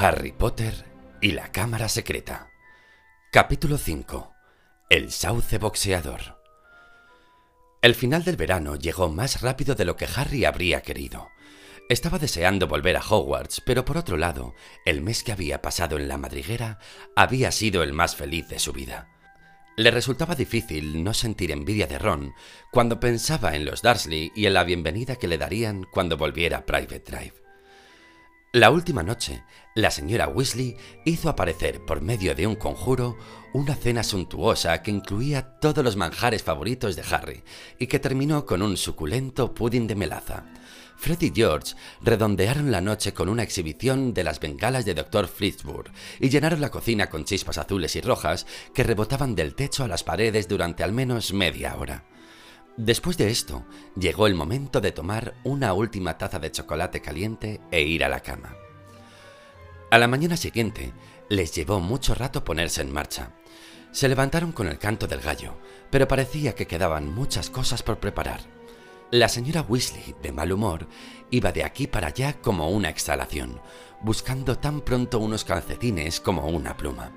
Harry Potter y la Cámara Secreta. Capítulo 5. El sauce boxeador. El final del verano llegó más rápido de lo que Harry habría querido. Estaba deseando volver a Hogwarts, pero por otro lado, el mes que había pasado en la madriguera había sido el más feliz de su vida. Le resultaba difícil no sentir envidia de Ron cuando pensaba en los Dursley y en la bienvenida que le darían cuando volviera a Private Drive. La última noche, la señora Weasley hizo aparecer por medio de un conjuro una cena suntuosa que incluía todos los manjares favoritos de Harry y que terminó con un suculento pudding de melaza. Fred y George redondearon la noche con una exhibición de las bengalas de Dr. Flitzburg y llenaron la cocina con chispas azules y rojas que rebotaban del techo a las paredes durante al menos media hora. Después de esto, llegó el momento de tomar una última taza de chocolate caliente e ir a la cama. A la mañana siguiente, les llevó mucho rato ponerse en marcha. Se levantaron con el canto del gallo, pero parecía que quedaban muchas cosas por preparar. La señora Weasley, de mal humor, iba de aquí para allá como una exhalación, buscando tan pronto unos calcetines como una pluma.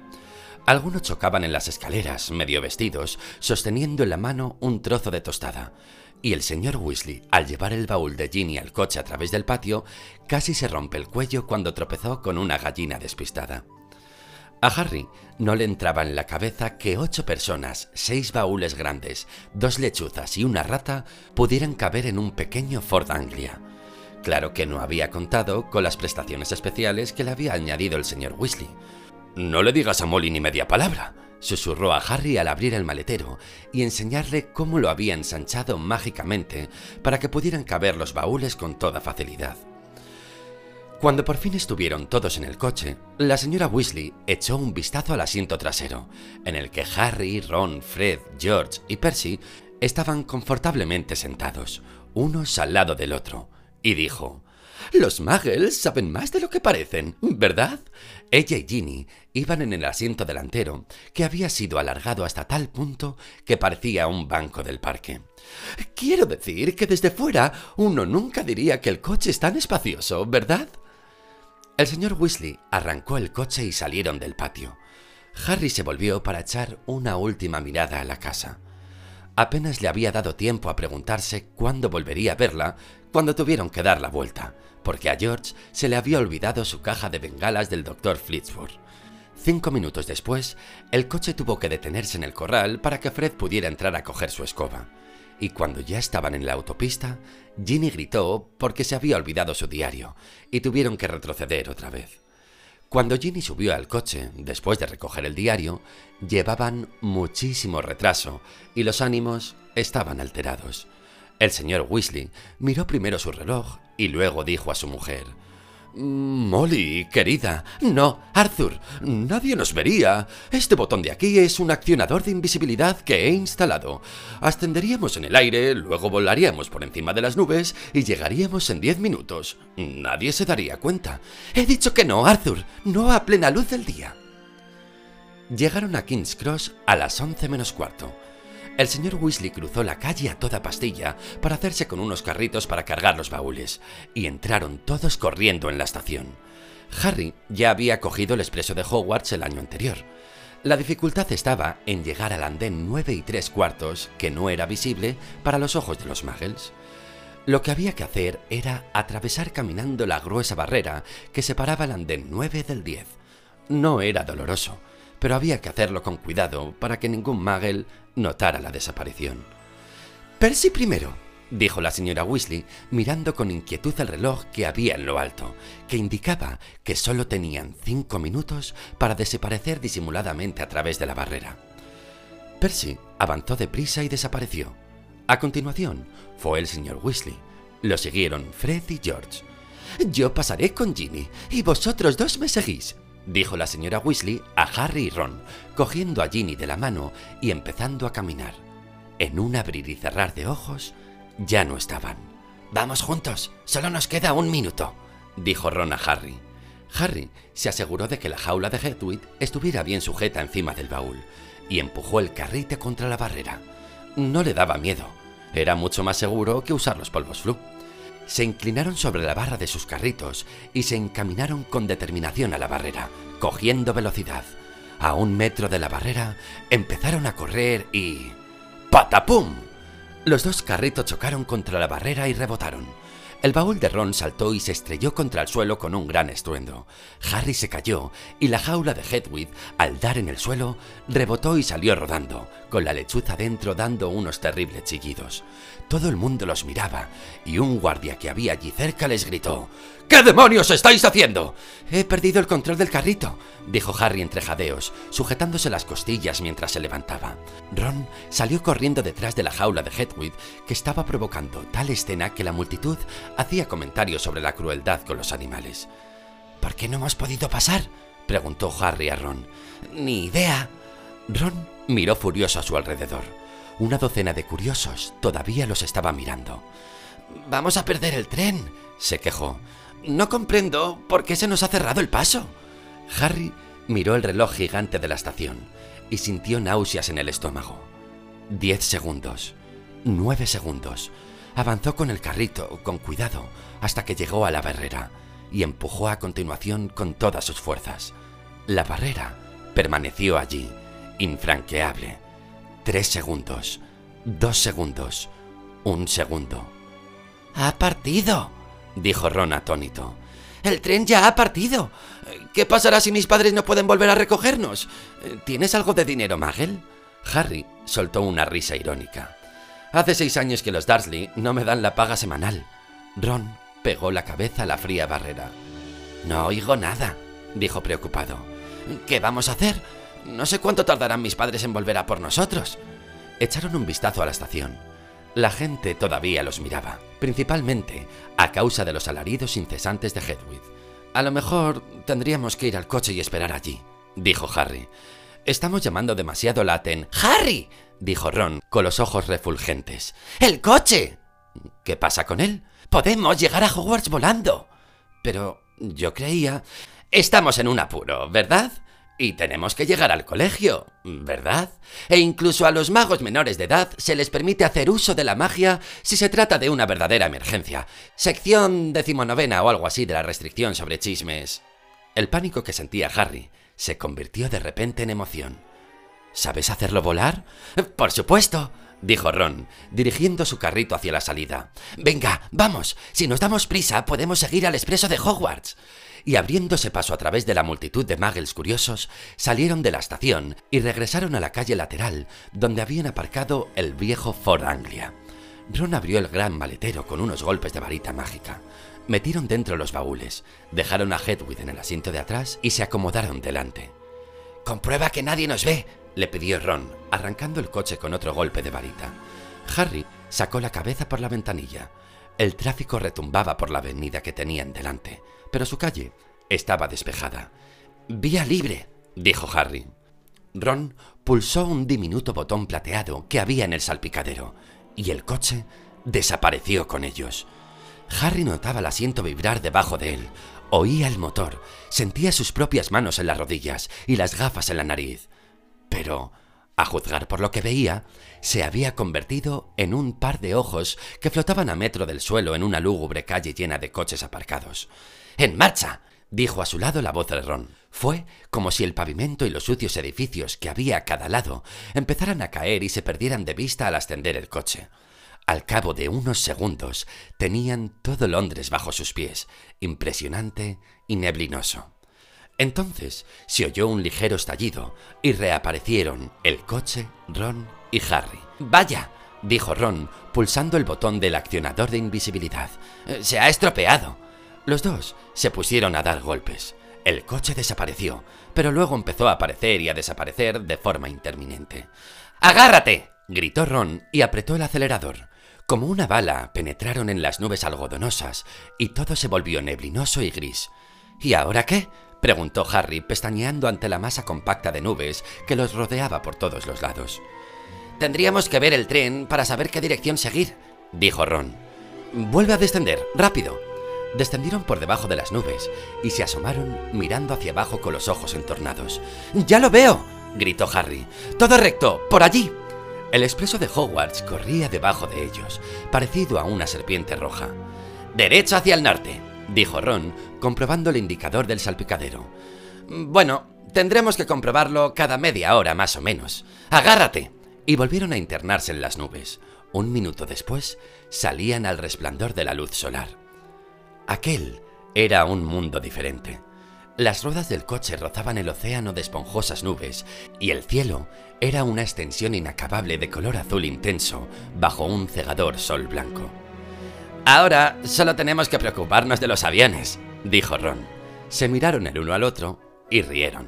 Algunos chocaban en las escaleras, medio vestidos, sosteniendo en la mano un trozo de tostada. Y el señor Weasley, al llevar el baúl de Ginny al coche a través del patio, casi se rompe el cuello cuando tropezó con una gallina despistada. A Harry no le entraba en la cabeza que ocho personas, seis baúles grandes, dos lechuzas y una rata pudieran caber en un pequeño Ford Anglia. Claro que no había contado con las prestaciones especiales que le había añadido el señor Weasley, no le digas a Molly ni media palabra, susurró a Harry al abrir el maletero y enseñarle cómo lo había ensanchado mágicamente para que pudieran caber los baúles con toda facilidad. Cuando por fin estuvieron todos en el coche, la señora Weasley echó un vistazo al asiento trasero, en el que Harry, Ron, Fred, George y Percy estaban confortablemente sentados, unos al lado del otro, y dijo, los muggles saben más de lo que parecen, ¿verdad? Ella y Ginny iban en el asiento delantero, que había sido alargado hasta tal punto que parecía un banco del parque. Quiero decir que desde fuera uno nunca diría que el coche es tan espacioso, ¿verdad? El señor Weasley arrancó el coche y salieron del patio. Harry se volvió para echar una última mirada a la casa. Apenas le había dado tiempo a preguntarse cuándo volvería a verla cuando tuvieron que dar la vuelta porque a George se le había olvidado su caja de bengalas del Dr. Flitzburg. Cinco minutos después, el coche tuvo que detenerse en el corral para que Fred pudiera entrar a coger su escoba. Y cuando ya estaban en la autopista, Ginny gritó porque se había olvidado su diario y tuvieron que retroceder otra vez. Cuando Ginny subió al coche, después de recoger el diario, llevaban muchísimo retraso y los ánimos estaban alterados. El señor Weasley miró primero su reloj y luego dijo a su mujer, Molly, querida. No, Arthur, nadie nos vería. Este botón de aquí es un accionador de invisibilidad que he instalado. Ascenderíamos en el aire, luego volaríamos por encima de las nubes y llegaríamos en diez minutos. Nadie se daría cuenta. He dicho que no, Arthur, no a plena luz del día. Llegaron a King's Cross a las once menos cuarto. El señor Weasley cruzó la calle a toda pastilla para hacerse con unos carritos para cargar los baúles, y entraron todos corriendo en la estación. Harry ya había cogido el expreso de Hogwarts el año anterior. La dificultad estaba en llegar al andén nueve y tres cuartos, que no era visible para los ojos de los muggles. Lo que había que hacer era atravesar caminando la gruesa barrera que separaba el andén 9 del 10. No era doloroso, pero había que hacerlo con cuidado para que ningún Muggle notara la desaparición. Percy primero, dijo la señora Weasley, mirando con inquietud el reloj que había en lo alto, que indicaba que solo tenían cinco minutos para desaparecer disimuladamente a través de la barrera. Percy avanzó deprisa y desapareció. A continuación, fue el señor Weasley. Lo siguieron Fred y George. Yo pasaré con Ginny y vosotros dos me seguís, dijo la señora Weasley a Harry y Ron, cogiendo a Ginny de la mano y empezando a caminar. En un abrir y cerrar de ojos, ya no estaban. Vamos juntos, solo nos queda un minuto, dijo Ron a Harry. Harry se aseguró de que la jaula de Hedwig estuviera bien sujeta encima del baúl y empujó el carrite contra la barrera. No le daba miedo, era mucho más seguro que usar los polvos. Se inclinaron sobre la barra de sus carritos y se encaminaron con determinación a la barrera, cogiendo velocidad. A un metro de la barrera empezaron a correr y... ¡Patapum! Los dos carritos chocaron contra la barrera y rebotaron. El baúl de Ron saltó y se estrelló contra el suelo con un gran estruendo. Harry se cayó y la jaula de Hedwig, al dar en el suelo, rebotó y salió rodando, con la lechuza dentro dando unos terribles chillidos. Todo el mundo los miraba y un guardia que había allí cerca les gritó ¿Qué demonios estáis haciendo? He perdido el control del carrito, dijo Harry entre jadeos, sujetándose las costillas mientras se levantaba. Ron salió corriendo detrás de la jaula de Hedwig, que estaba provocando tal escena que la multitud hacía comentarios sobre la crueldad con los animales. ¿Por qué no hemos podido pasar? preguntó Harry a Ron. Ni idea. Ron miró furioso a su alrededor. Una docena de curiosos todavía los estaba mirando. Vamos a perder el tren, se quejó. No comprendo por qué se nos ha cerrado el paso. Harry miró el reloj gigante de la estación y sintió náuseas en el estómago. Diez segundos. Nueve segundos. Avanzó con el carrito, con cuidado, hasta que llegó a la barrera y empujó a continuación con todas sus fuerzas. La barrera permaneció allí, infranqueable. Tres segundos. Dos segundos. Un segundo. ¡Ha partido! Dijo Ron atónito. El tren ya ha partido. ¿Qué pasará si mis padres no pueden volver a recogernos? ¿Tienes algo de dinero, Magel? Harry soltó una risa irónica. Hace seis años que los Dursley no me dan la paga semanal. Ron pegó la cabeza a la fría barrera. No oigo nada, dijo preocupado. ¿Qué vamos a hacer? No sé cuánto tardarán mis padres en volver a por nosotros. Echaron un vistazo a la estación. La gente todavía los miraba, principalmente a causa de los alaridos incesantes de Hedwig. A lo mejor tendríamos que ir al coche y esperar allí, dijo Harry. Estamos llamando demasiado la. ¡Harry! dijo Ron, con los ojos refulgentes. ¡El coche! ¿Qué pasa con él? Podemos llegar a Hogwarts volando. Pero yo creía... Estamos en un apuro, ¿verdad? Y tenemos que llegar al colegio, ¿verdad? E incluso a los magos menores de edad se les permite hacer uso de la magia si se trata de una verdadera emergencia. Sección decimonovena o algo así de la restricción sobre chismes. El pánico que sentía Harry se convirtió de repente en emoción. ¿Sabes hacerlo volar? Por supuesto, dijo Ron, dirigiendo su carrito hacia la salida. Venga, vamos. Si nos damos prisa, podemos seguir al expreso de Hogwarts y abriéndose paso a través de la multitud de muggles curiosos, salieron de la estación y regresaron a la calle lateral donde habían aparcado el viejo Ford Anglia. Ron abrió el gran maletero con unos golpes de varita mágica. Metieron dentro los baúles, dejaron a Hedwig en el asiento de atrás y se acomodaron delante. Comprueba que nadie nos ve, le pidió Ron, arrancando el coche con otro golpe de varita. Harry sacó la cabeza por la ventanilla. El tráfico retumbaba por la avenida que tenían delante pero su calle estaba despejada. Vía libre, dijo Harry. Ron pulsó un diminuto botón plateado que había en el salpicadero, y el coche desapareció con ellos. Harry notaba el asiento vibrar debajo de él, oía el motor, sentía sus propias manos en las rodillas y las gafas en la nariz. Pero, a juzgar por lo que veía, se había convertido en un par de ojos que flotaban a metro del suelo en una lúgubre calle llena de coches aparcados. ¡En marcha! dijo a su lado la voz de Ron. Fue como si el pavimento y los sucios edificios que había a cada lado empezaran a caer y se perdieran de vista al ascender el coche. Al cabo de unos segundos tenían todo Londres bajo sus pies, impresionante y neblinoso. Entonces se oyó un ligero estallido y reaparecieron el coche, Ron y Harry. Vaya, dijo Ron, pulsando el botón del accionador de invisibilidad. Se ha estropeado. Los dos se pusieron a dar golpes. El coche desapareció, pero luego empezó a aparecer y a desaparecer de forma interminente. ¡Agárrate! gritó Ron y apretó el acelerador. Como una bala, penetraron en las nubes algodonosas y todo se volvió neblinoso y gris. ¿Y ahora qué? Preguntó Harry, pestañeando ante la masa compacta de nubes que los rodeaba por todos los lados. Tendríamos que ver el tren para saber qué dirección seguir, dijo Ron. Vuelve a descender, rápido, descendieron por debajo de las nubes y se asomaron mirando hacia abajo con los ojos entornados. ¡Ya lo veo! gritó Harry. ¡Todo recto! ¡Por allí! El expreso de Hogwarts corría debajo de ellos, parecido a una serpiente roja. Derecho hacia el norte, dijo Ron, comprobando el indicador del salpicadero. Bueno, tendremos que comprobarlo cada media hora más o menos. ¡Agárrate! Y volvieron a internarse en las nubes. Un minuto después, salían al resplandor de la luz solar. Aquel era un mundo diferente. Las ruedas del coche rozaban el océano de esponjosas nubes y el cielo era una extensión inacabable de color azul intenso bajo un cegador sol blanco. Ahora solo tenemos que preocuparnos de los aviones, dijo Ron. Se miraron el uno al otro y rieron.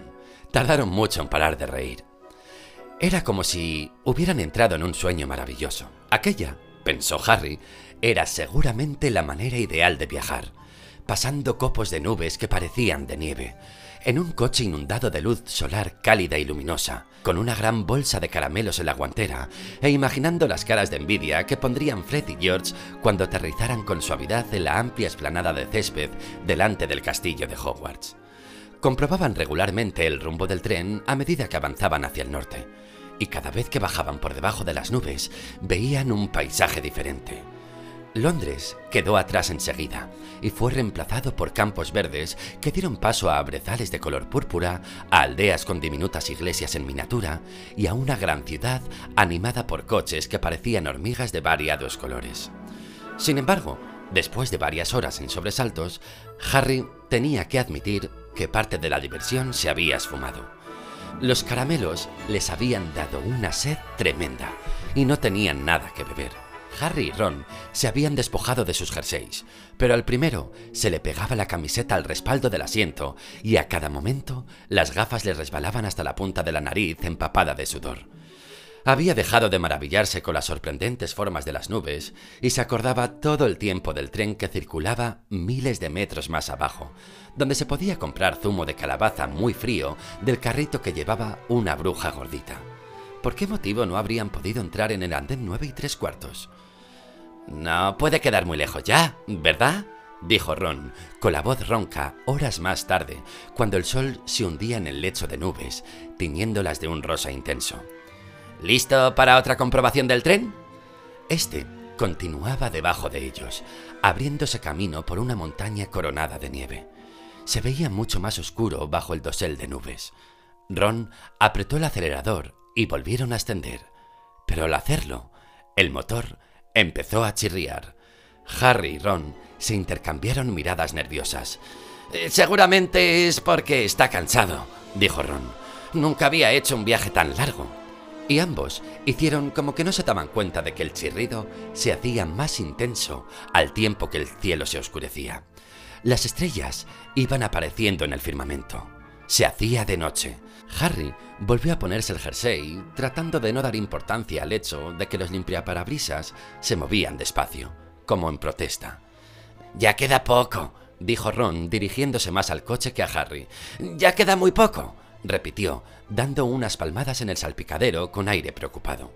Tardaron mucho en parar de reír. Era como si hubieran entrado en un sueño maravilloso. Aquella, pensó Harry, era seguramente la manera ideal de viajar, pasando copos de nubes que parecían de nieve, en un coche inundado de luz solar cálida y luminosa, con una gran bolsa de caramelos en la guantera, e imaginando las caras de envidia que pondrían Fred y George cuando aterrizaran con suavidad en la amplia esplanada de césped delante del castillo de Hogwarts. Comprobaban regularmente el rumbo del tren a medida que avanzaban hacia el norte, y cada vez que bajaban por debajo de las nubes veían un paisaje diferente. Londres quedó atrás enseguida y fue reemplazado por campos verdes que dieron paso a brezales de color púrpura, a aldeas con diminutas iglesias en miniatura y a una gran ciudad animada por coches que parecían hormigas de variados colores. Sin embargo, después de varias horas en sobresaltos, Harry tenía que admitir que parte de la diversión se había esfumado. Los caramelos les habían dado una sed tremenda y no tenían nada que beber. Harry y Ron se habían despojado de sus jerseys, pero al primero se le pegaba la camiseta al respaldo del asiento y a cada momento las gafas le resbalaban hasta la punta de la nariz empapada de sudor. Había dejado de maravillarse con las sorprendentes formas de las nubes y se acordaba todo el tiempo del tren que circulaba miles de metros más abajo, donde se podía comprar zumo de calabaza muy frío del carrito que llevaba una bruja gordita. ¿Por qué motivo no habrían podido entrar en el andén nueve y tres cuartos? No puede quedar muy lejos ya, ¿verdad? dijo Ron, con la voz ronca, horas más tarde, cuando el sol se hundía en el lecho de nubes, tiñéndolas de un rosa intenso. ¿Listo para otra comprobación del tren? Este continuaba debajo de ellos, abriéndose camino por una montaña coronada de nieve. Se veía mucho más oscuro bajo el dosel de nubes. Ron apretó el acelerador y volvieron a ascender. Pero al hacerlo, el motor Empezó a chirriar. Harry y Ron se intercambiaron miradas nerviosas. Eh, seguramente es porque está cansado, dijo Ron. Nunca había hecho un viaje tan largo. Y ambos hicieron como que no se daban cuenta de que el chirrido se hacía más intenso al tiempo que el cielo se oscurecía. Las estrellas iban apareciendo en el firmamento. Se hacía de noche. Harry volvió a ponerse el jersey, tratando de no dar importancia al hecho de que los limpiaparabrisas se movían despacio, como en protesta. Ya queda poco, dijo Ron, dirigiéndose más al coche que a Harry. Ya queda muy poco, repitió, dando unas palmadas en el salpicadero con aire preocupado.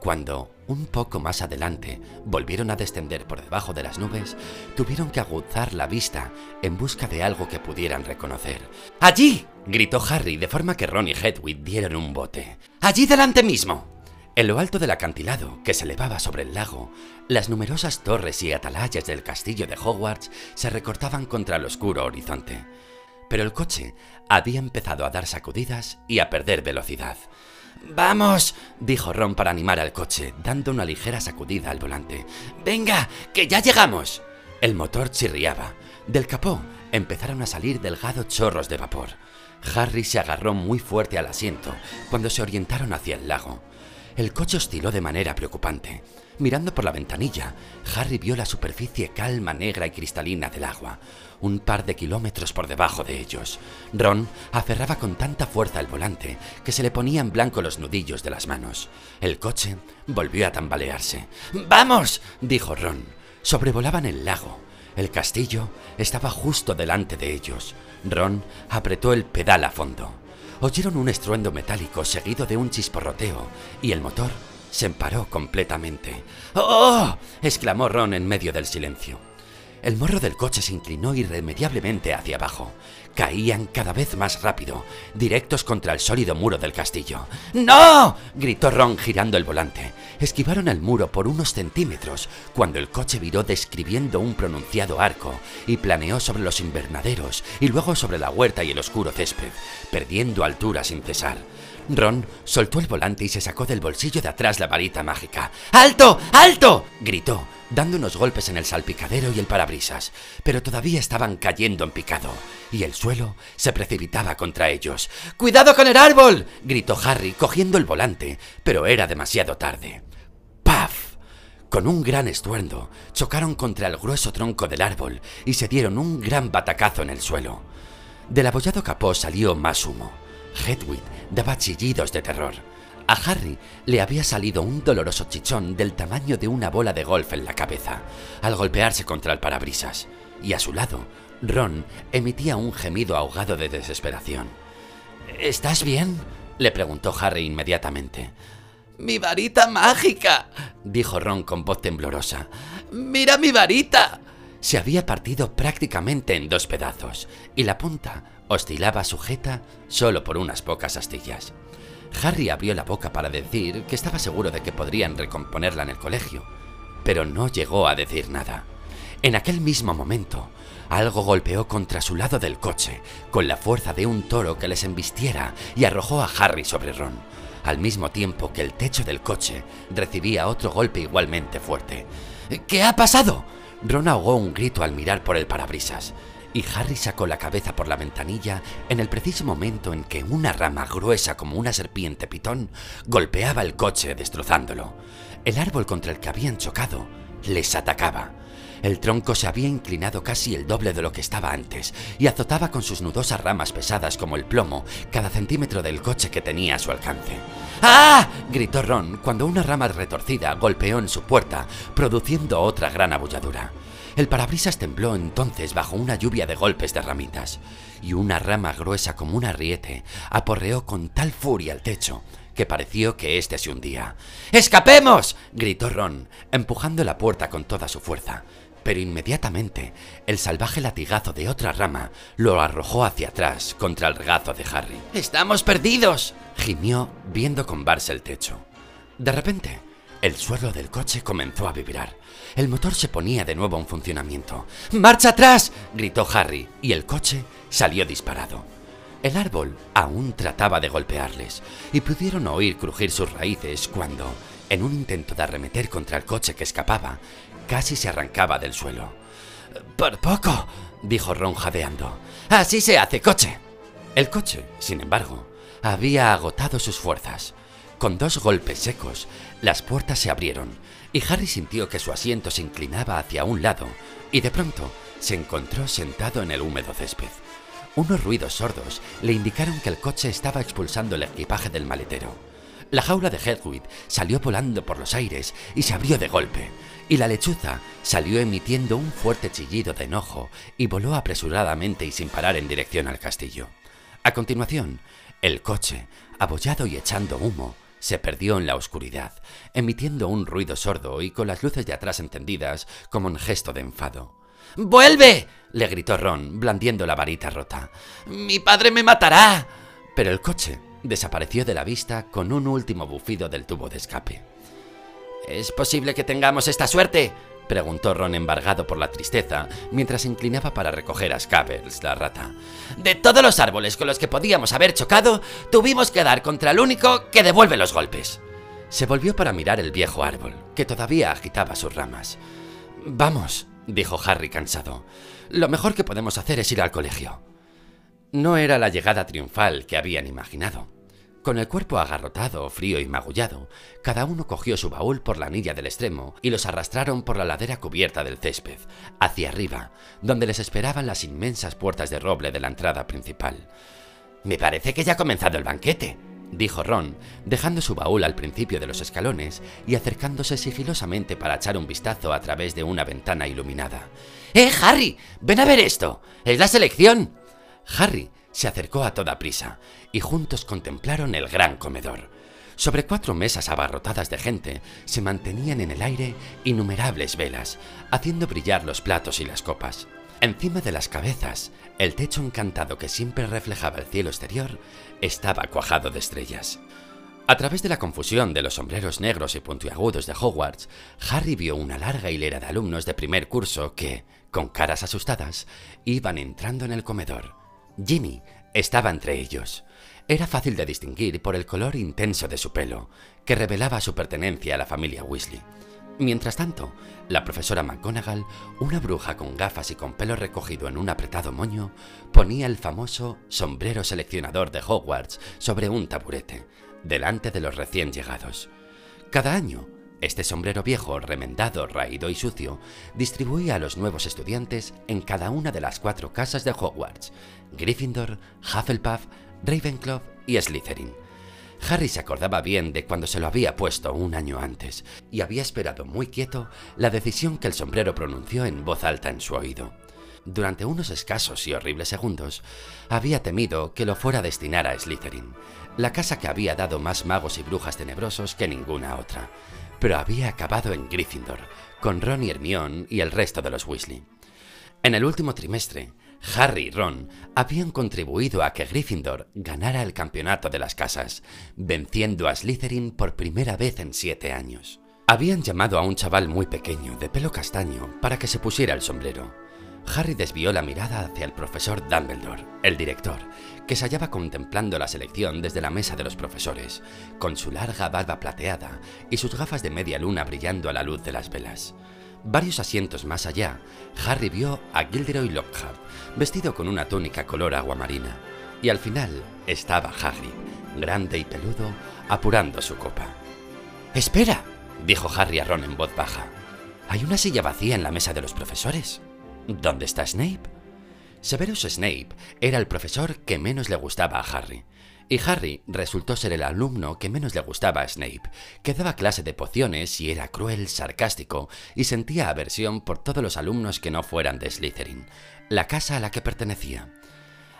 Cuando, un poco más adelante, volvieron a descender por debajo de las nubes, tuvieron que aguzar la vista en busca de algo que pudieran reconocer. ¡Allí! gritó Harry de forma que Ron y Hedwig dieron un bote. ¡Allí delante mismo! En lo alto del acantilado, que se elevaba sobre el lago, las numerosas torres y atalayas del castillo de Hogwarts se recortaban contra el oscuro horizonte. Pero el coche había empezado a dar sacudidas y a perder velocidad. Vamos, dijo Ron para animar al coche, dando una ligera sacudida al volante. Venga, que ya llegamos. El motor chirriaba. Del capó empezaron a salir delgados chorros de vapor. Harry se agarró muy fuerte al asiento cuando se orientaron hacia el lago. El coche osciló de manera preocupante. Mirando por la ventanilla, Harry vio la superficie calma, negra y cristalina del agua, un par de kilómetros por debajo de ellos. Ron aferraba con tanta fuerza el volante que se le ponían blanco los nudillos de las manos. El coche volvió a tambalearse. ¡Vamos! dijo Ron. Sobrevolaban el lago. El castillo estaba justo delante de ellos. Ron apretó el pedal a fondo. Oyeron un estruendo metálico seguido de un chisporroteo y el motor se emparó completamente. ¡Oh! exclamó Ron en medio del silencio. El morro del coche se inclinó irremediablemente hacia abajo. Caían cada vez más rápido, directos contra el sólido muro del castillo. ¡No! gritó Ron girando el volante. esquivaron el muro por unos centímetros cuando el coche viró describiendo un pronunciado arco y planeó sobre los invernaderos y luego sobre la huerta y el oscuro césped, perdiendo altura sin cesar. Ron soltó el volante y se sacó del bolsillo de atrás la varita mágica. ¡Alto! ¡Alto! gritó, dando unos golpes en el salpicadero y el parabrisas, pero todavía estaban cayendo en picado, y el suelo se precipitaba contra ellos. ¡Cuidado con el árbol! gritó Harry, cogiendo el volante, pero era demasiado tarde. ¡Paf! Con un gran estruendo, chocaron contra el grueso tronco del árbol y se dieron un gran batacazo en el suelo. Del abollado capó salió más humo. Hedwig daba chillidos de terror. A Harry le había salido un doloroso chichón del tamaño de una bola de golf en la cabeza al golpearse contra el parabrisas, y a su lado, Ron emitía un gemido ahogado de desesperación. ¿Estás bien? le preguntó Harry inmediatamente. Mi varita mágica, dijo Ron con voz temblorosa. Mira mi varita. Se había partido prácticamente en dos pedazos, y la punta oscilaba sujeta solo por unas pocas astillas. Harry abrió la boca para decir que estaba seguro de que podrían recomponerla en el colegio, pero no llegó a decir nada. En aquel mismo momento, algo golpeó contra su lado del coche, con la fuerza de un toro que les embistiera y arrojó a Harry sobre Ron, al mismo tiempo que el techo del coche recibía otro golpe igualmente fuerte. ¿Qué ha pasado? Ron ahogó un grito al mirar por el parabrisas y Harry sacó la cabeza por la ventanilla en el preciso momento en que una rama gruesa como una serpiente pitón golpeaba el coche destrozándolo. El árbol contra el que habían chocado les atacaba. El tronco se había inclinado casi el doble de lo que estaba antes y azotaba con sus nudosas ramas pesadas como el plomo cada centímetro del coche que tenía a su alcance. ¡Ah! gritó Ron cuando una rama retorcida golpeó en su puerta, produciendo otra gran abulladura. El parabrisas tembló entonces bajo una lluvia de golpes de ramitas, y una rama gruesa como un arriete aporreó con tal furia el techo que pareció que éste se hundía. ¡Escapemos! gritó Ron, empujando la puerta con toda su fuerza. Pero inmediatamente el salvaje latigazo de otra rama lo arrojó hacia atrás contra el regazo de Harry. ¡Estamos perdidos! gimió viendo combarse el techo. De repente, el suelo del coche comenzó a vibrar. El motor se ponía de nuevo en funcionamiento. ¡Marcha atrás! gritó Harry, y el coche salió disparado. El árbol aún trataba de golpearles, y pudieron oír crujir sus raíces cuando, en un intento de arremeter contra el coche que escapaba, casi se arrancaba del suelo. Por poco, dijo Ron jadeando. Así se hace, coche. El coche, sin embargo, había agotado sus fuerzas. Con dos golpes secos, las puertas se abrieron y Harry sintió que su asiento se inclinaba hacia un lado y de pronto se encontró sentado en el húmedo césped. Unos ruidos sordos le indicaron que el coche estaba expulsando el equipaje del maletero. La jaula de Hedwig salió volando por los aires y se abrió de golpe, y la lechuza salió emitiendo un fuerte chillido de enojo y voló apresuradamente y sin parar en dirección al castillo. A continuación, el coche, abollado y echando humo, se perdió en la oscuridad, emitiendo un ruido sordo y con las luces de atrás encendidas como un gesto de enfado. ¡Vuelve! le gritó Ron, blandiendo la varita rota. ¡Mi padre me matará! Pero el coche desapareció de la vista con un último bufido del tubo de escape. ¿Es posible que tengamos esta suerte? Preguntó Ron embargado por la tristeza, mientras se inclinaba para recoger a Scabbers, la rata. De todos los árboles con los que podíamos haber chocado, tuvimos que dar contra el único que devuelve los golpes. Se volvió para mirar el viejo árbol, que todavía agitaba sus ramas. Vamos, dijo Harry cansado. Lo mejor que podemos hacer es ir al colegio. No era la llegada triunfal que habían imaginado. Con el cuerpo agarrotado, frío y magullado, cada uno cogió su baúl por la anilla del extremo y los arrastraron por la ladera cubierta del césped, hacia arriba, donde les esperaban las inmensas puertas de roble de la entrada principal. Me parece que ya ha comenzado el banquete, dijo Ron, dejando su baúl al principio de los escalones y acercándose sigilosamente para echar un vistazo a través de una ventana iluminada. ¡Eh, Harry! ¡Ven a ver esto! ¡Es la selección! Harry se acercó a toda prisa y juntos contemplaron el gran comedor. Sobre cuatro mesas abarrotadas de gente se mantenían en el aire innumerables velas, haciendo brillar los platos y las copas. Encima de las cabezas, el techo encantado que siempre reflejaba el cielo exterior estaba cuajado de estrellas. A través de la confusión de los sombreros negros y puntiagudos de Hogwarts, Harry vio una larga hilera de alumnos de primer curso que, con caras asustadas, iban entrando en el comedor. Ginny estaba entre ellos. Era fácil de distinguir por el color intenso de su pelo, que revelaba su pertenencia a la familia Weasley. Mientras tanto, la profesora McGonagall, una bruja con gafas y con pelo recogido en un apretado moño, ponía el famoso sombrero seleccionador de Hogwarts sobre un taburete, delante de los recién llegados. Cada año, este sombrero viejo, remendado, raído y sucio, distribuía a los nuevos estudiantes en cada una de las cuatro casas de Hogwarts, Gryffindor, Hufflepuff, Ravenclaw y Slytherin. Harry se acordaba bien de cuando se lo había puesto un año antes y había esperado muy quieto la decisión que el sombrero pronunció en voz alta en su oído. Durante unos escasos y horribles segundos, había temido que lo fuera a destinar a Slytherin, la casa que había dado más magos y brujas tenebrosos que ninguna otra, pero había acabado en Gryffindor, con Ron y Hermione y el resto de los Weasley. En el último trimestre, Harry y Ron habían contribuido a que Gryffindor ganara el campeonato de las casas, venciendo a Slytherin por primera vez en siete años. Habían llamado a un chaval muy pequeño, de pelo castaño, para que se pusiera el sombrero. Harry desvió la mirada hacia el profesor Dumbledore, el director, que se hallaba contemplando la selección desde la mesa de los profesores, con su larga barba plateada y sus gafas de media luna brillando a la luz de las velas. Varios asientos más allá, Harry vio a Gilderoy Lockhart, vestido con una túnica color agua marina, y al final estaba Hagrid, grande y peludo, apurando su copa. ¡Espera! dijo Harry a Ron en voz baja. Hay una silla vacía en la mesa de los profesores. ¿Dónde está Snape? Severus Snape era el profesor que menos le gustaba a Harry, y Harry resultó ser el alumno que menos le gustaba a Snape, que daba clase de pociones y era cruel, sarcástico y sentía aversión por todos los alumnos que no fueran de Slytherin, la casa a la que pertenecía.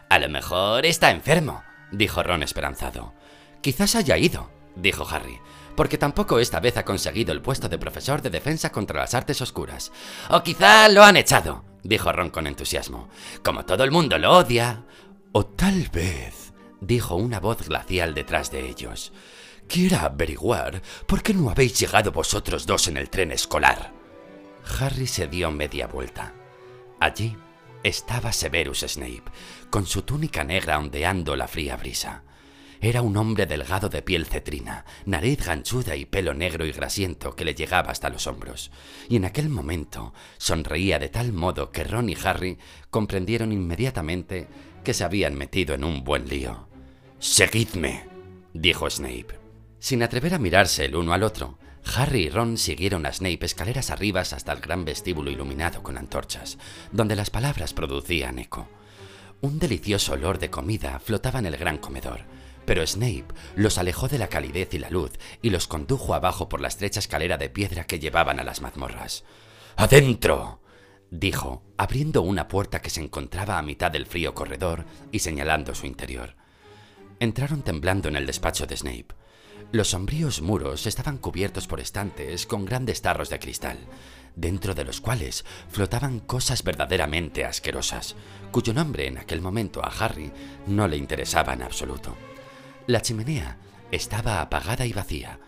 A lo mejor está enfermo, dijo Ron esperanzado. Quizás haya ido, dijo Harry, porque tampoco esta vez ha conseguido el puesto de profesor de defensa contra las artes oscuras. O quizá lo han echado, dijo Ron con entusiasmo. Como todo el mundo lo odia. O tal vez, dijo una voz glacial detrás de ellos, quiera averiguar por qué no habéis llegado vosotros dos en el tren escolar. Harry se dio media vuelta. Allí estaba Severus Snape, con su túnica negra ondeando la fría brisa. Era un hombre delgado de piel cetrina, nariz ganchuda y pelo negro y grasiento que le llegaba hasta los hombros, y en aquel momento sonreía de tal modo que Ron y Harry comprendieron inmediatamente que se habían metido en un buen lío. Seguidme, dijo Snape. Sin atrever a mirarse el uno al otro, Harry y Ron siguieron a Snape escaleras arriba hasta el gran vestíbulo iluminado con antorchas, donde las palabras producían eco. Un delicioso olor de comida flotaba en el gran comedor, pero Snape los alejó de la calidez y la luz y los condujo abajo por la estrecha escalera de piedra que llevaban a las mazmorras. ¡Adentro! dijo, abriendo una puerta que se encontraba a mitad del frío corredor y señalando su interior. Entraron temblando en el despacho de Snape. Los sombríos muros estaban cubiertos por estantes con grandes tarros de cristal, dentro de los cuales flotaban cosas verdaderamente asquerosas, cuyo nombre en aquel momento a Harry no le interesaba en absoluto. La chimenea estaba apagada y vacía.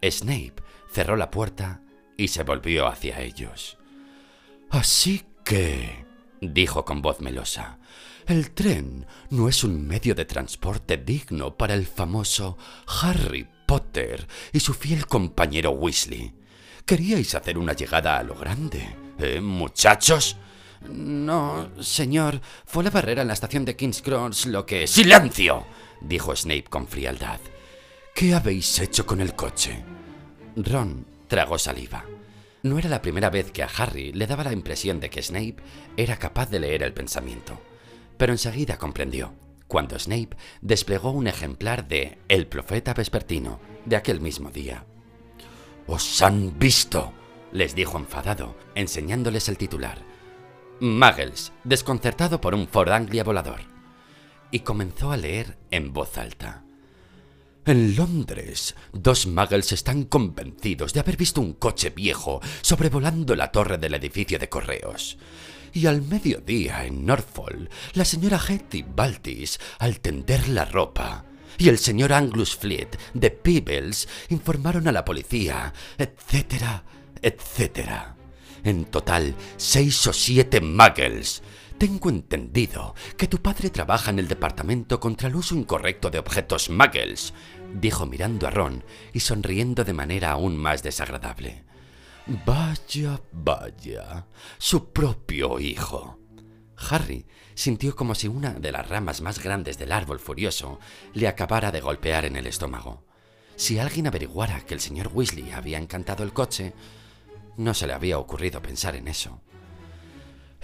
Snape cerró la puerta y se volvió hacia ellos. Así que, dijo con voz melosa, el tren no es un medio de transporte digno para el famoso Harry Potter y su fiel compañero Weasley. Queríais hacer una llegada a lo grande, ¿eh, muchachos? No, señor, fue la barrera en la estación de King's Cross lo que... ¡Silencio! Dijo Snape con frialdad. ¿Qué habéis hecho con el coche? Ron tragó saliva. No era la primera vez que a Harry le daba la impresión de que Snape era capaz de leer el pensamiento, pero enseguida comprendió, cuando Snape desplegó un ejemplar de El profeta vespertino de aquel mismo día. ¡Os han visto! les dijo enfadado, enseñándoles el titular. Muggles, desconcertado por un Ford Anglia volador y comenzó a leer en voz alta. En Londres, dos muggles están convencidos de haber visto un coche viejo sobrevolando la torre del edificio de correos. Y al mediodía en Norfolk, la señora Hetty Baltis, al tender la ropa, y el señor Anglus Fleet de Peebles informaron a la policía, etcétera, etcétera. En total, seis o siete muggles. Tengo entendido que tu padre trabaja en el departamento contra el uso incorrecto de objetos muggles, dijo mirando a Ron y sonriendo de manera aún más desagradable. Vaya, vaya, su propio hijo. Harry sintió como si una de las ramas más grandes del árbol furioso le acabara de golpear en el estómago. Si alguien averiguara que el señor Weasley había encantado el coche, no se le había ocurrido pensar en eso.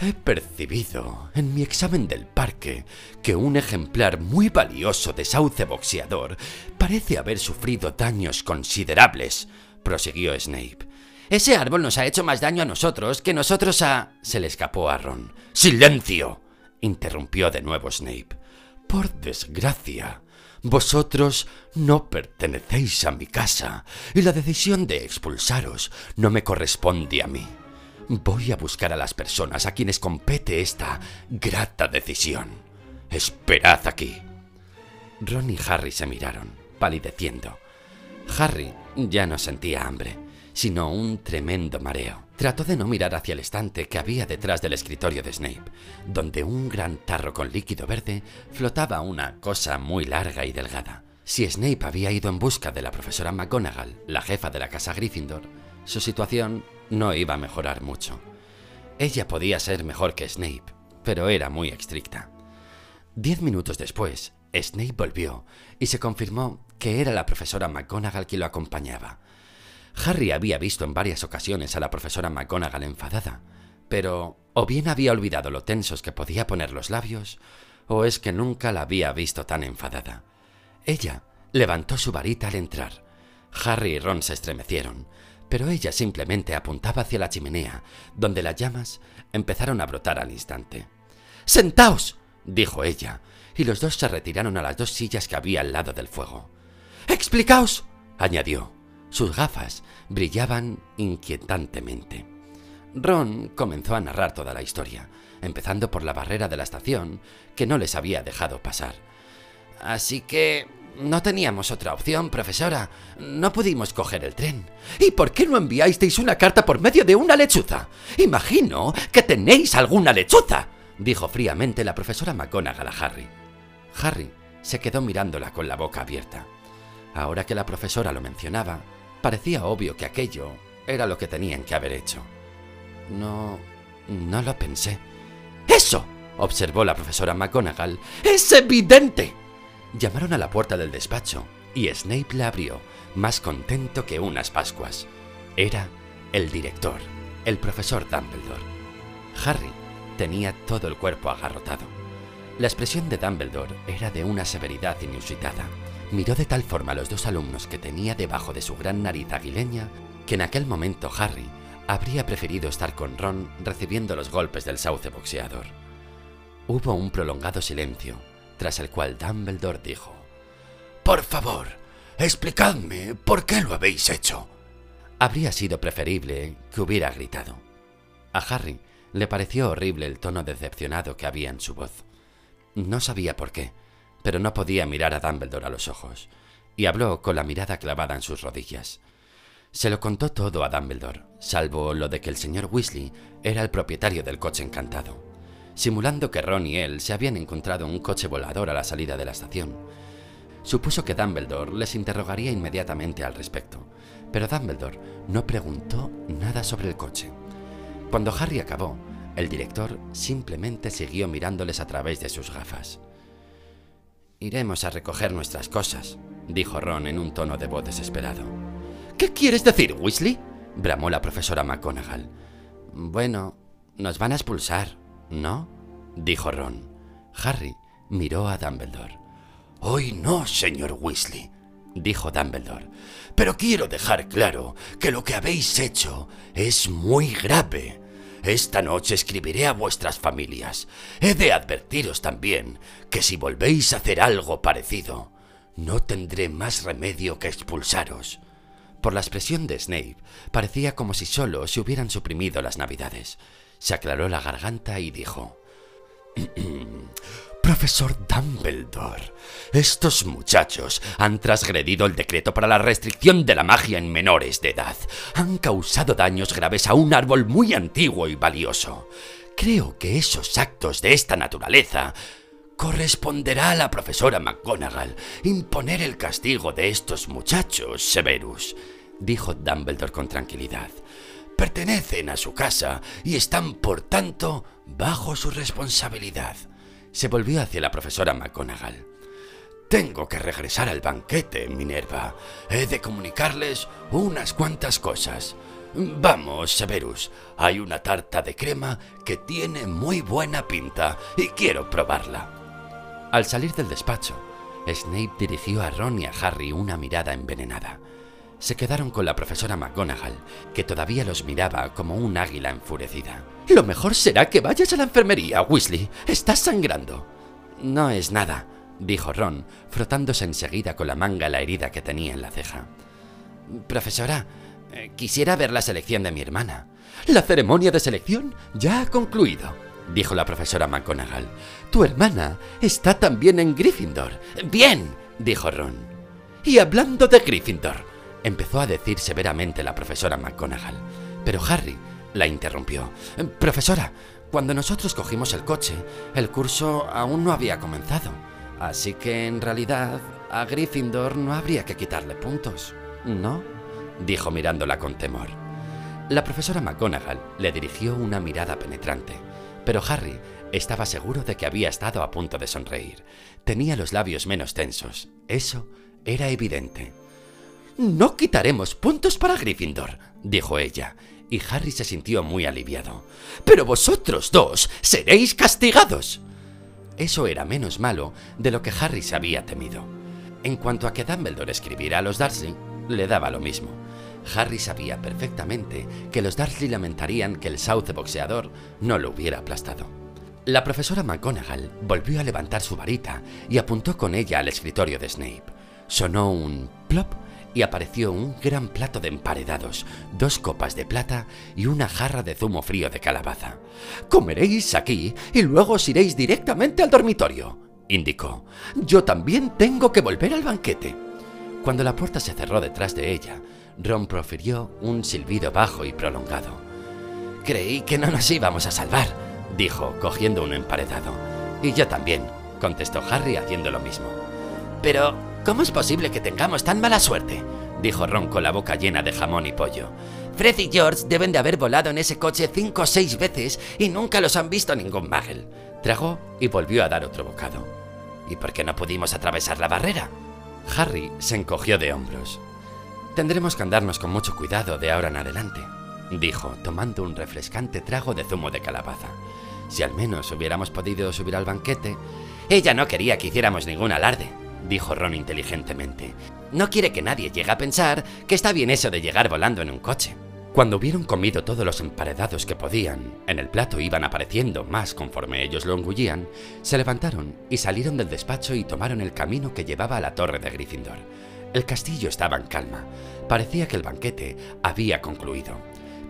He percibido en mi examen del parque que un ejemplar muy valioso de sauce boxeador parece haber sufrido daños considerables, prosiguió Snape. Ese árbol nos ha hecho más daño a nosotros que nosotros a... se le escapó a Ron. ¡Silencio! interrumpió de nuevo Snape. Por desgracia, vosotros no pertenecéis a mi casa y la decisión de expulsaros no me corresponde a mí. Voy a buscar a las personas a quienes compete esta grata decisión. Esperad aquí. Ron y Harry se miraron, palideciendo. Harry ya no sentía hambre, sino un tremendo mareo. Trató de no mirar hacia el estante que había detrás del escritorio de Snape, donde un gran tarro con líquido verde flotaba una cosa muy larga y delgada. Si Snape había ido en busca de la profesora McGonagall, la jefa de la casa Gryffindor, su situación no iba a mejorar mucho. Ella podía ser mejor que Snape, pero era muy estricta. Diez minutos después, Snape volvió y se confirmó que era la profesora McGonagall quien lo acompañaba. Harry había visto en varias ocasiones a la profesora McGonagall enfadada, pero o bien había olvidado lo tensos que podía poner los labios, o es que nunca la había visto tan enfadada. Ella levantó su varita al entrar. Harry y Ron se estremecieron, pero ella simplemente apuntaba hacia la chimenea, donde las llamas empezaron a brotar al instante. ¡Sentaos! dijo ella, y los dos se retiraron a las dos sillas que había al lado del fuego. ¡Explicaos! añadió. Sus gafas brillaban inquietantemente. Ron comenzó a narrar toda la historia, empezando por la barrera de la estación que no les había dejado pasar. Así que no teníamos otra opción, profesora. No pudimos coger el tren. ¿Y por qué no enviasteis una carta por medio de una lechuza? Imagino que tenéis alguna lechuza, dijo fríamente la profesora McGonagall a Harry. Harry se quedó mirándola con la boca abierta. Ahora que la profesora lo mencionaba, parecía obvio que aquello era lo que tenían que haber hecho. No... no lo pensé. ¡Eso! observó la profesora McGonagall. ¡Es evidente! Llamaron a la puerta del despacho y Snape la abrió, más contento que unas Pascuas. Era el director, el profesor Dumbledore. Harry tenía todo el cuerpo agarrotado. La expresión de Dumbledore era de una severidad inusitada. Miró de tal forma a los dos alumnos que tenía debajo de su gran nariz aguileña que en aquel momento Harry habría preferido estar con Ron recibiendo los golpes del sauce boxeador. Hubo un prolongado silencio tras el cual Dumbledore dijo, Por favor, explicadme por qué lo habéis hecho. Habría sido preferible que hubiera gritado. A Harry le pareció horrible el tono decepcionado que había en su voz. No sabía por qué, pero no podía mirar a Dumbledore a los ojos, y habló con la mirada clavada en sus rodillas. Se lo contó todo a Dumbledore, salvo lo de que el señor Weasley era el propietario del coche encantado simulando que Ron y él se habían encontrado un coche volador a la salida de la estación. Supuso que Dumbledore les interrogaría inmediatamente al respecto, pero Dumbledore no preguntó nada sobre el coche. Cuando Harry acabó, el director simplemente siguió mirándoles a través de sus gafas. Iremos a recoger nuestras cosas, dijo Ron en un tono de voz desesperado. ¿Qué quieres decir, Weasley? bramó la profesora McGonagall. Bueno, nos van a expulsar, ¿No? dijo Ron. Harry miró a Dumbledore. Hoy no, señor Weasley, dijo Dumbledore. Pero quiero dejar claro que lo que habéis hecho es muy grave. Esta noche escribiré a vuestras familias. He de advertiros también que si volvéis a hacer algo parecido, no tendré más remedio que expulsaros. Por la expresión de Snape, parecía como si solo se hubieran suprimido las navidades. Se aclaró la garganta y dijo, Profesor Dumbledore, estos muchachos han transgredido el decreto para la restricción de la magia en menores de edad. Han causado daños graves a un árbol muy antiguo y valioso. Creo que esos actos de esta naturaleza corresponderá a la profesora McGonagall imponer el castigo de estos muchachos, Severus, dijo Dumbledore con tranquilidad. Pertenecen a su casa y están, por tanto, bajo su responsabilidad. Se volvió hacia la profesora McGonagall. Tengo que regresar al banquete, Minerva. He de comunicarles unas cuantas cosas. Vamos, Severus. Hay una tarta de crema que tiene muy buena pinta y quiero probarla. Al salir del despacho, Snape dirigió a Ron y a Harry una mirada envenenada. Se quedaron con la profesora McGonagall, que todavía los miraba como un águila enfurecida. Lo mejor será que vayas a la enfermería, Weasley. Estás sangrando. No es nada, dijo Ron, frotándose enseguida con la manga la herida que tenía en la ceja. Profesora, eh, quisiera ver la selección de mi hermana. La ceremonia de selección ya ha concluido, dijo la profesora McGonagall. Tu hermana está también en Gryffindor. Bien, dijo Ron. Y hablando de Gryffindor, empezó a decir severamente la profesora McGonagall. Pero Harry la interrumpió. Profesora, cuando nosotros cogimos el coche, el curso aún no había comenzado. Así que en realidad a Gryffindor no habría que quitarle puntos, ¿no? dijo mirándola con temor. La profesora McGonagall le dirigió una mirada penetrante, pero Harry estaba seguro de que había estado a punto de sonreír. Tenía los labios menos tensos. Eso era evidente. No quitaremos puntos para Gryffindor, dijo ella, y Harry se sintió muy aliviado. Pero vosotros dos seréis castigados. Eso era menos malo de lo que Harry se había temido. En cuanto a que Dumbledore escribiera a los Darcy, le daba lo mismo. Harry sabía perfectamente que los Darcy lamentarían que el sauce boxeador no lo hubiera aplastado. La profesora McGonagall volvió a levantar su varita y apuntó con ella al escritorio de Snape. Sonó un plop y apareció un gran plato de emparedados, dos copas de plata y una jarra de zumo frío de calabaza. Comeréis aquí y luego os iréis directamente al dormitorio, indicó. Yo también tengo que volver al banquete. Cuando la puerta se cerró detrás de ella, Ron profirió un silbido bajo y prolongado. Creí que no nos íbamos a salvar, dijo, cogiendo un emparedado. Y yo también, contestó Harry haciendo lo mismo. Pero ¿Cómo es posible que tengamos tan mala suerte? dijo Ron con la boca llena de jamón y pollo. Fred y George deben de haber volado en ese coche cinco o seis veces y nunca los han visto ningún Magel. Tragó y volvió a dar otro bocado. ¿Y por qué no pudimos atravesar la barrera? Harry se encogió de hombros. Tendremos que andarnos con mucho cuidado de ahora en adelante, dijo, tomando un refrescante trago de zumo de calabaza. Si al menos hubiéramos podido subir al banquete. Ella no quería que hiciéramos ningún alarde, dijo Ron inteligentemente. No quiere que nadie llegue a pensar que está bien eso de llegar volando en un coche. Cuando hubieron comido todos los emparedados que podían, en el plato iban apareciendo más conforme ellos lo engullían, se levantaron y salieron del despacho y tomaron el camino que llevaba a la torre de Gryffindor. El castillo estaba en calma. Parecía que el banquete había concluido.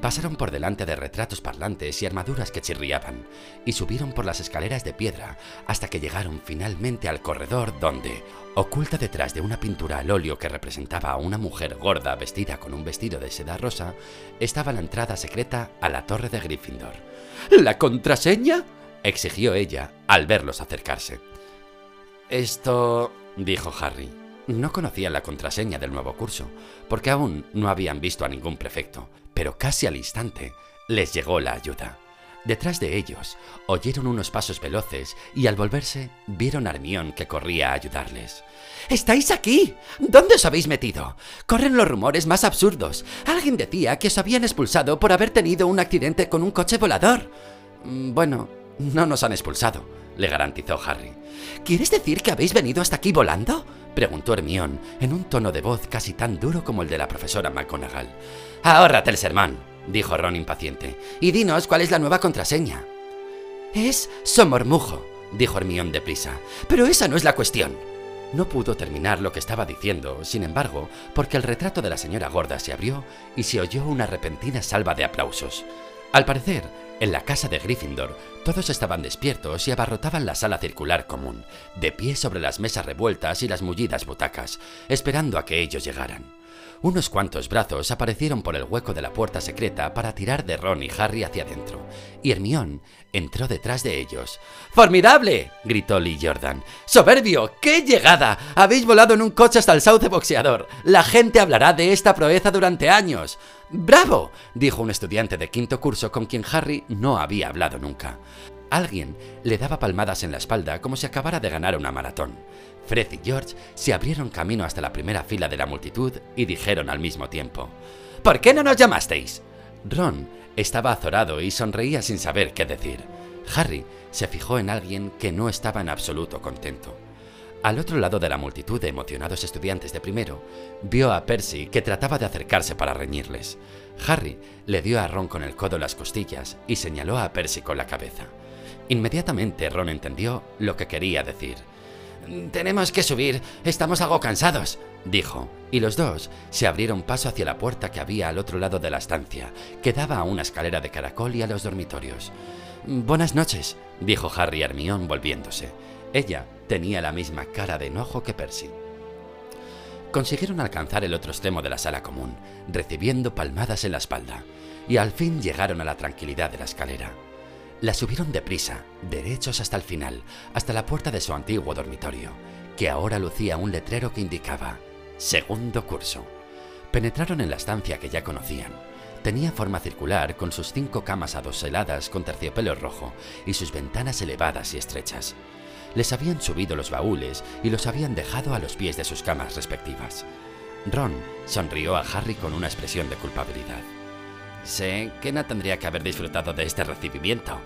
Pasaron por delante de retratos parlantes y armaduras que chirriaban, y subieron por las escaleras de piedra hasta que llegaron finalmente al corredor donde, oculta detrás de una pintura al óleo que representaba a una mujer gorda vestida con un vestido de seda rosa, estaba la entrada secreta a la torre de Gryffindor. ¿La contraseña? exigió ella al verlos acercarse. Esto... dijo Harry. No conocían la contraseña del nuevo curso, porque aún no habían visto a ningún prefecto, pero casi al instante les llegó la ayuda. Detrás de ellos oyeron unos pasos veloces y al volverse vieron a Hermión que corría a ayudarles. ¡Estáis aquí! ¿Dónde os habéis metido? Corren los rumores más absurdos. Alguien decía que os habían expulsado por haber tenido un accidente con un coche volador. Mm, bueno, no nos han expulsado, le garantizó Harry. ¿Quieres decir que habéis venido hasta aquí volando? Preguntó Hermión en un tono de voz casi tan duro como el de la profesora McGonagall. Ahórrate el dijo Ron impaciente, y dinos cuál es la nueva contraseña. Es Somormujo, dijo Hermión deprisa, pero esa no es la cuestión. No pudo terminar lo que estaba diciendo, sin embargo, porque el retrato de la señora gorda se abrió y se oyó una repentina salva de aplausos. Al parecer, en la casa de Gryffindor, todos estaban despiertos y abarrotaban la sala circular común, de pie sobre las mesas revueltas y las mullidas butacas, esperando a que ellos llegaran. Unos cuantos brazos aparecieron por el hueco de la puerta secreta para tirar de Ron y Harry hacia adentro, y Hermión entró detrás de ellos. ¡Formidable! gritó Lee Jordan. ¡Soberbio! ¡Qué llegada! Habéis volado en un coche hasta el Sauce Boxeador. La gente hablará de esta proeza durante años. ¡Bravo! dijo un estudiante de quinto curso con quien Harry no había hablado nunca. Alguien le daba palmadas en la espalda como si acabara de ganar una maratón. Fred y George se abrieron camino hasta la primera fila de la multitud y dijeron al mismo tiempo, ¿Por qué no nos llamasteis? Ron estaba azorado y sonreía sin saber qué decir. Harry se fijó en alguien que no estaba en absoluto contento. Al otro lado de la multitud de emocionados estudiantes de primero, vio a Percy que trataba de acercarse para reñirles. Harry le dio a Ron con el codo las costillas y señaló a Percy con la cabeza. Inmediatamente Ron entendió lo que quería decir. Tenemos que subir, estamos algo cansados, dijo, y los dos se abrieron paso hacia la puerta que había al otro lado de la estancia, que daba a una escalera de caracol y a los dormitorios. Buenas noches, dijo Harry Hermión volviéndose. Ella tenía la misma cara de enojo que Percy. Consiguieron alcanzar el otro extremo de la sala común, recibiendo palmadas en la espalda, y al fin llegaron a la tranquilidad de la escalera. La subieron deprisa, derechos hasta el final, hasta la puerta de su antiguo dormitorio, que ahora lucía un letrero que indicaba segundo curso. Penetraron en la estancia que ya conocían. Tenía forma circular con sus cinco camas adoseladas con terciopelo rojo y sus ventanas elevadas y estrechas. Les habían subido los baúles y los habían dejado a los pies de sus camas respectivas. Ron sonrió a Harry con una expresión de culpabilidad. Sé que no tendría que haber disfrutado de este recibimiento,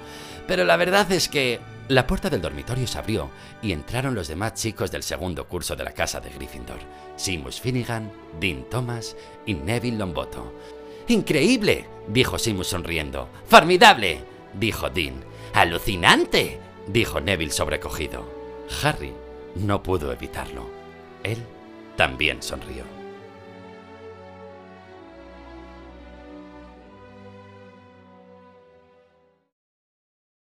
pero la verdad es que... La puerta del dormitorio se abrió y entraron los demás chicos del segundo curso de la casa de Gryffindor. Seamus Finnegan, Dean Thomas y Neville Longbottom. ¡Increíble! dijo Seamus sonriendo. ¡Formidable! dijo Dean. ¡Alucinante! dijo Neville sobrecogido. Harry no pudo evitarlo. Él también sonrió.